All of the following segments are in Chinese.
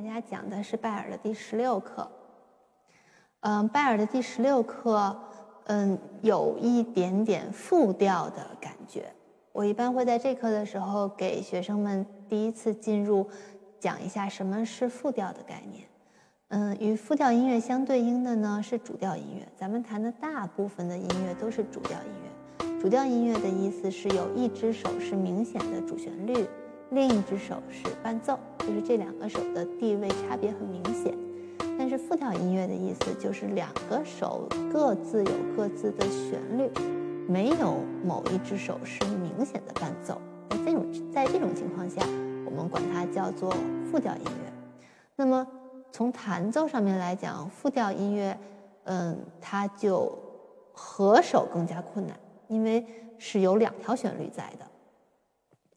大家讲的是拜耳的第十六课。嗯，拜耳的第十六课，嗯，有一点点复调的感觉。我一般会在这课的时候给学生们第一次进入讲一下什么是复调的概念。嗯，与复调音乐相对应的呢是主调音乐。咱们弹的大部分的音乐都是主调音乐。主调音乐的意思是有一只手是明显的主旋律。另一只手是伴奏，就是这两个手的地位差别很明显。但是复调音乐的意思就是两个手各自有各自的旋律，没有某一只手是明显的伴奏。在这种在这种情况下，我们管它叫做复调音乐。那么从弹奏上面来讲，复调音乐，嗯，它就合手更加困难，因为是有两条旋律在的。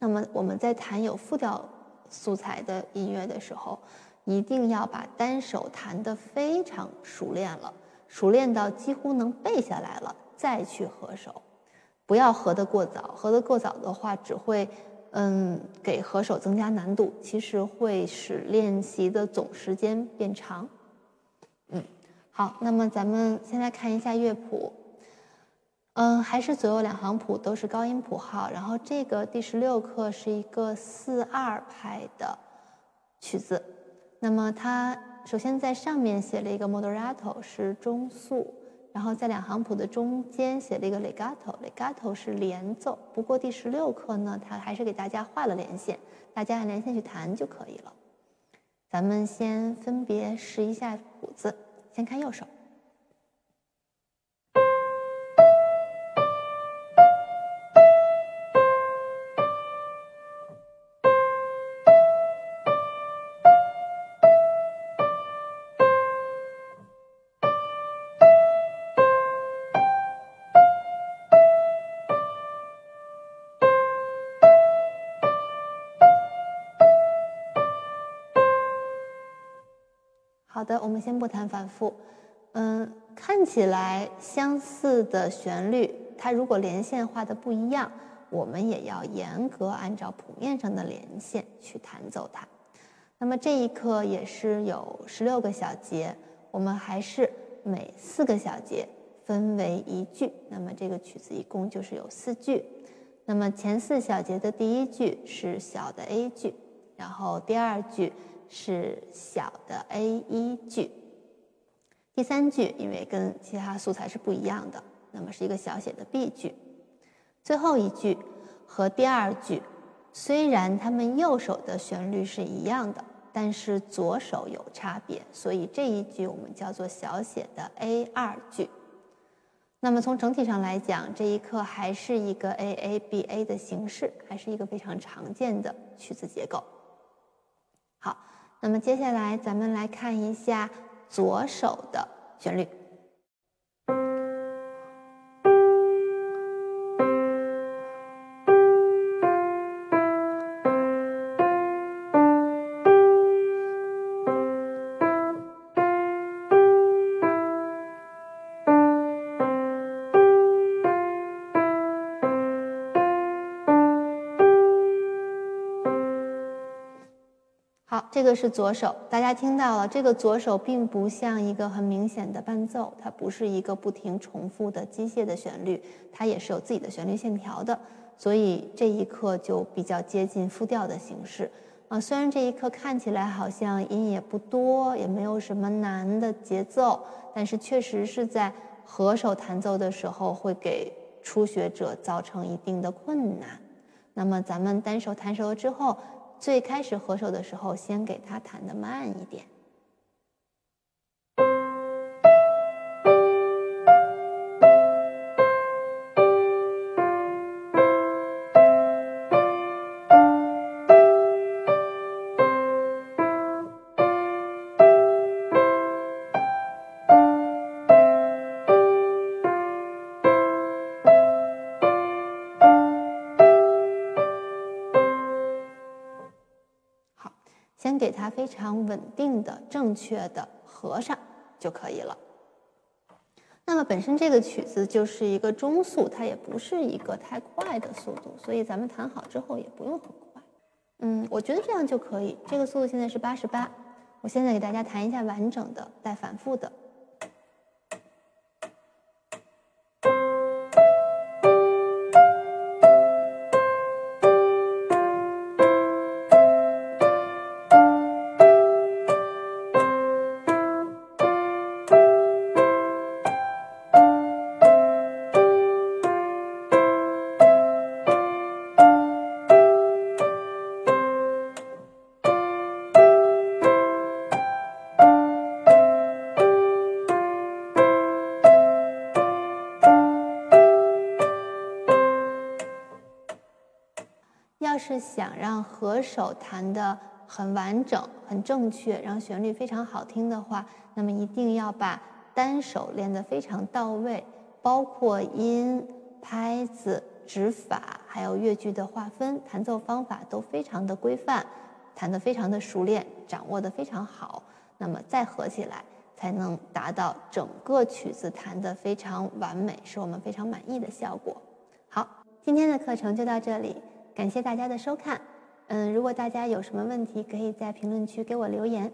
那么我们在弹有复调素材的音乐的时候，一定要把单手弹得非常熟练了，熟练到几乎能背下来了，再去合手，不要合得过早。合得过早的话，只会嗯给合手增加难度，其实会使练习的总时间变长。嗯，好，那么咱们先来看一下乐谱。嗯，还是左右两行谱都是高音谱号，然后这个第十六课是一个四二拍的曲子。那么它首先在上面写了一个 moderato 是中速，然后在两行谱的中间写了一个 legato，legato 是连奏。不过第十六课呢，它还是给大家画了连线，大家按连线去弹就可以了。咱们先分别试一下谱子，先看右手。好的，我们先不谈反复。嗯，看起来相似的旋律，它如果连线画的不一样，我们也要严格按照谱面上的连线去弹奏它。那么这一课也是有十六个小节，我们还是每四个小节分为一句。那么这个曲子一共就是有四句。那么前四小节的第一句是小的 A 句，然后第二句。是小的 A 一句，第三句因为跟其他素材是不一样的，那么是一个小写的 B 句，最后一句和第二句虽然它们右手的旋律是一样的，但是左手有差别，所以这一句我们叫做小写的 A 二句。那么从整体上来讲，这一课还是一个 A A B A 的形式，还是一个非常常见的曲子结构。好。那么接下来，咱们来看一下左手的旋律。好，这个是左手，大家听到了。这个左手并不像一个很明显的伴奏，它不是一个不停重复的机械的旋律，它也是有自己的旋律线条的。所以这一课就比较接近复调的形式啊。虽然这一课看起来好像音也不多，也没有什么难的节奏，但是确实是在合手弹奏的时候会给初学者造成一定的困难。那么咱们单手弹熟了之后。最开始合手的时候，先给它弹的慢一点。先给它非常稳定的、正确的合上就可以了。那么本身这个曲子就是一个中速，它也不是一个太快的速度，所以咱们弹好之后也不用很快。嗯，我觉得这样就可以。这个速度现在是八十八，我现在给大家弹一下完整的带反复的。要是想让合手弹得很完整、很正确，让旋律非常好听的话，那么一定要把单手练得非常到位，包括音、拍子、指法，还有乐句的划分、弹奏方法都非常的规范，弹得非常的熟练，掌握得非常好，那么再合起来，才能达到整个曲子弹得非常完美，是我们非常满意的效果。好，今天的课程就到这里。感谢大家的收看，嗯，如果大家有什么问题，可以在评论区给我留言。